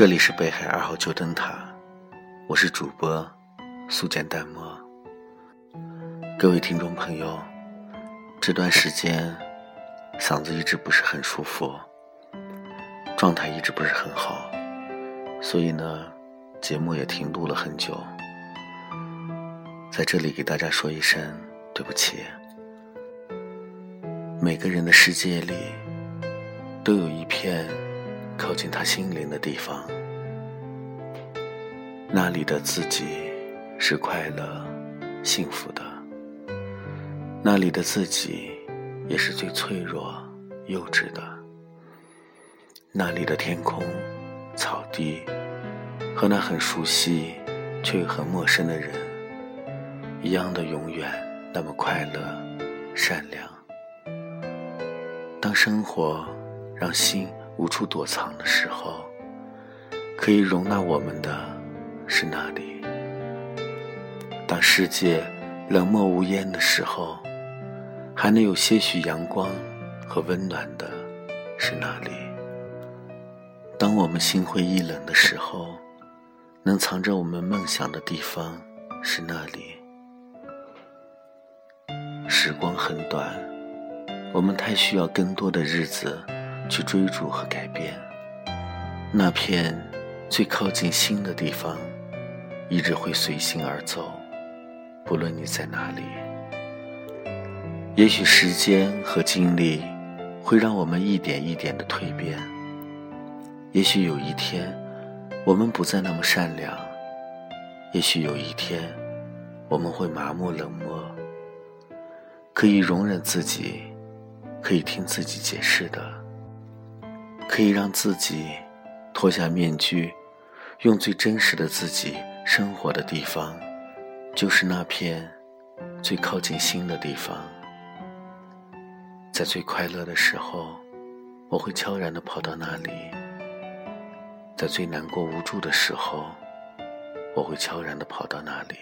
这里是北海二号旧灯塔，我是主播素简淡漠。各位听众朋友，这段时间嗓子一直不是很舒服，状态一直不是很好，所以呢，节目也停录了很久。在这里给大家说一声对不起。每个人的世界里，都有一片靠近他心灵的地方，那里的自己是快乐、幸福的，那里的自己也是最脆弱、幼稚的，那里的天空、草地和那很熟悉却又很陌生的人一样的，永远那么快乐、善良。当生活让心无处躲藏的时候，可以容纳我们的是那里；当世界冷漠无烟的时候，还能有些许阳光和温暖的是那里；当我们心灰意冷的时候，能藏着我们梦想的地方是那里。时光很短。我们太需要更多的日子去追逐和改变那片最靠近心的地方，一直会随心而走，不论你在哪里。也许时间和经历会让我们一点一点的蜕变，也许有一天我们不再那么善良，也许有一天我们会麻木冷漠，可以容忍自己。可以听自己解释的，可以让自己脱下面具，用最真实的自己生活的地方，就是那片最靠近心的地方。在最快乐的时候，我会悄然的跑到那里；在最难过无助的时候，我会悄然的跑到那里。